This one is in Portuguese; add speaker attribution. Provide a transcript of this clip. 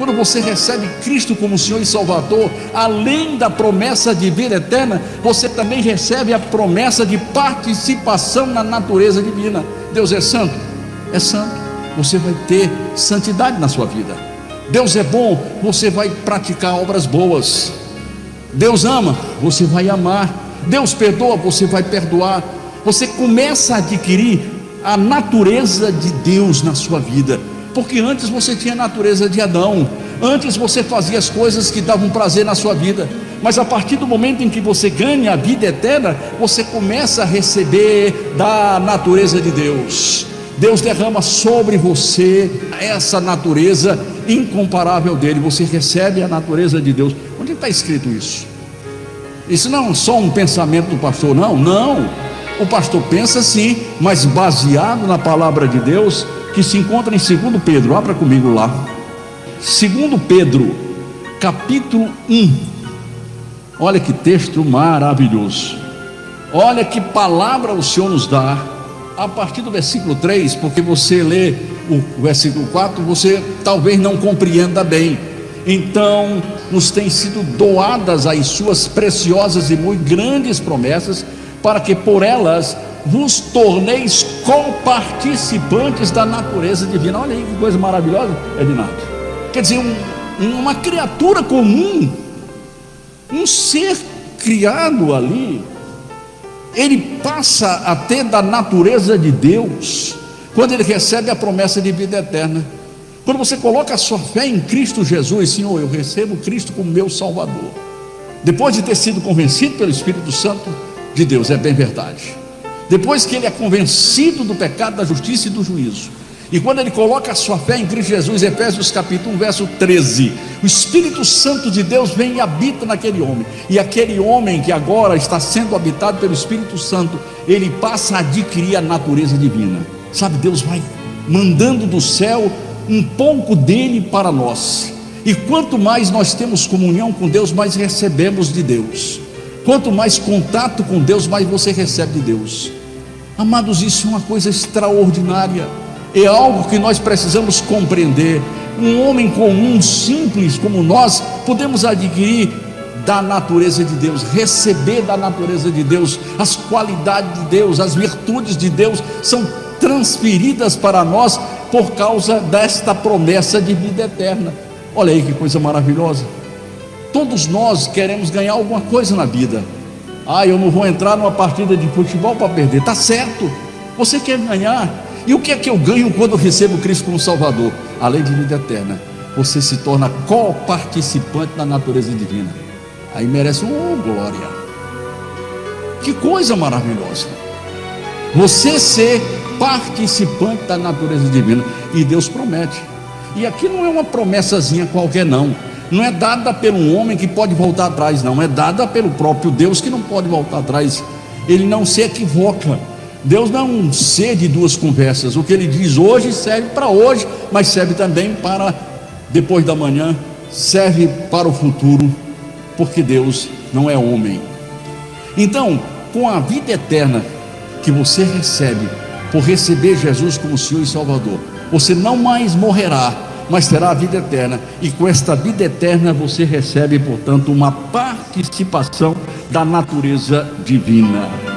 Speaker 1: quando você recebe Cristo como Senhor e Salvador, além da promessa de vida eterna, você também recebe a promessa de participação na natureza divina. Deus é santo? É santo. Você vai ter santidade na sua vida. Deus é bom, você vai praticar obras boas. Deus ama, você vai amar. Deus perdoa, você vai perdoar. Você começa a adquirir a natureza de Deus na sua vida. Porque antes você tinha a natureza de Adão, antes você fazia as coisas que davam prazer na sua vida, mas a partir do momento em que você ganha a vida eterna, você começa a receber da natureza de Deus. Deus derrama sobre você essa natureza incomparável dele, você recebe a natureza de Deus. Onde está escrito isso? Isso não é só um pensamento do pastor, não, não. O pastor pensa assim, mas baseado na palavra de Deus, que se encontra em 2 Pedro, abra comigo lá. 2 Pedro, capítulo 1. Olha que texto maravilhoso. Olha que palavra o Senhor nos dá. A partir do versículo 3, porque você lê o versículo 4, você talvez não compreenda bem. Então, nos têm sido doadas as suas preciosas e muito grandes promessas, para que por elas vos torneis comparticipantes da natureza divina. Olha aí que coisa maravilhosa, Edinaldo. Quer dizer, um, uma criatura comum, um ser criado ali, ele passa a ter da natureza de Deus quando ele recebe a promessa de vida eterna. Quando você coloca a sua fé em Cristo Jesus, Senhor, eu recebo Cristo como meu Salvador. Depois de ter sido convencido pelo Espírito Santo de Deus, é bem verdade depois que ele é convencido do pecado, da justiça e do juízo, e quando ele coloca a sua fé em Cristo Jesus, Efésios capítulo 1, verso 13, o Espírito Santo de Deus vem e habita naquele homem, e aquele homem que agora está sendo habitado pelo Espírito Santo, ele passa a adquirir a natureza divina. Sabe, Deus vai mandando do céu um pouco dele para nós. E quanto mais nós temos comunhão com Deus, mais recebemos de Deus. Quanto mais contato com Deus, mais você recebe de Deus. Amados, isso é uma coisa extraordinária, é algo que nós precisamos compreender. Um homem comum, simples como nós, podemos adquirir da natureza de Deus, receber da natureza de Deus, as qualidades de Deus, as virtudes de Deus são transferidas para nós por causa desta promessa de vida eterna. Olha aí que coisa maravilhosa. Todos nós queremos ganhar alguma coisa na vida. Ah, eu não vou entrar numa partida de futebol para perder. Tá certo. Você quer ganhar. E o que é que eu ganho quando eu recebo Cristo como Salvador? Além de vida eterna, você se torna co-participante da natureza divina. Aí merece uma oh, glória. Que coisa maravilhosa. Você ser participante da natureza divina. E Deus promete. E aqui não é uma promessazinha qualquer, não não é dada um homem que pode voltar atrás, não, é dada pelo próprio Deus que não pode voltar atrás. Ele não se equivoca. Deus não é um ser de duas conversas. O que ele diz hoje serve para hoje, mas serve também para depois da manhã, serve para o futuro, porque Deus não é homem. Então, com a vida eterna que você recebe por receber Jesus como Senhor e Salvador, você não mais morrerá mas terá a vida eterna. E com esta vida eterna você recebe, portanto, uma participação da natureza divina.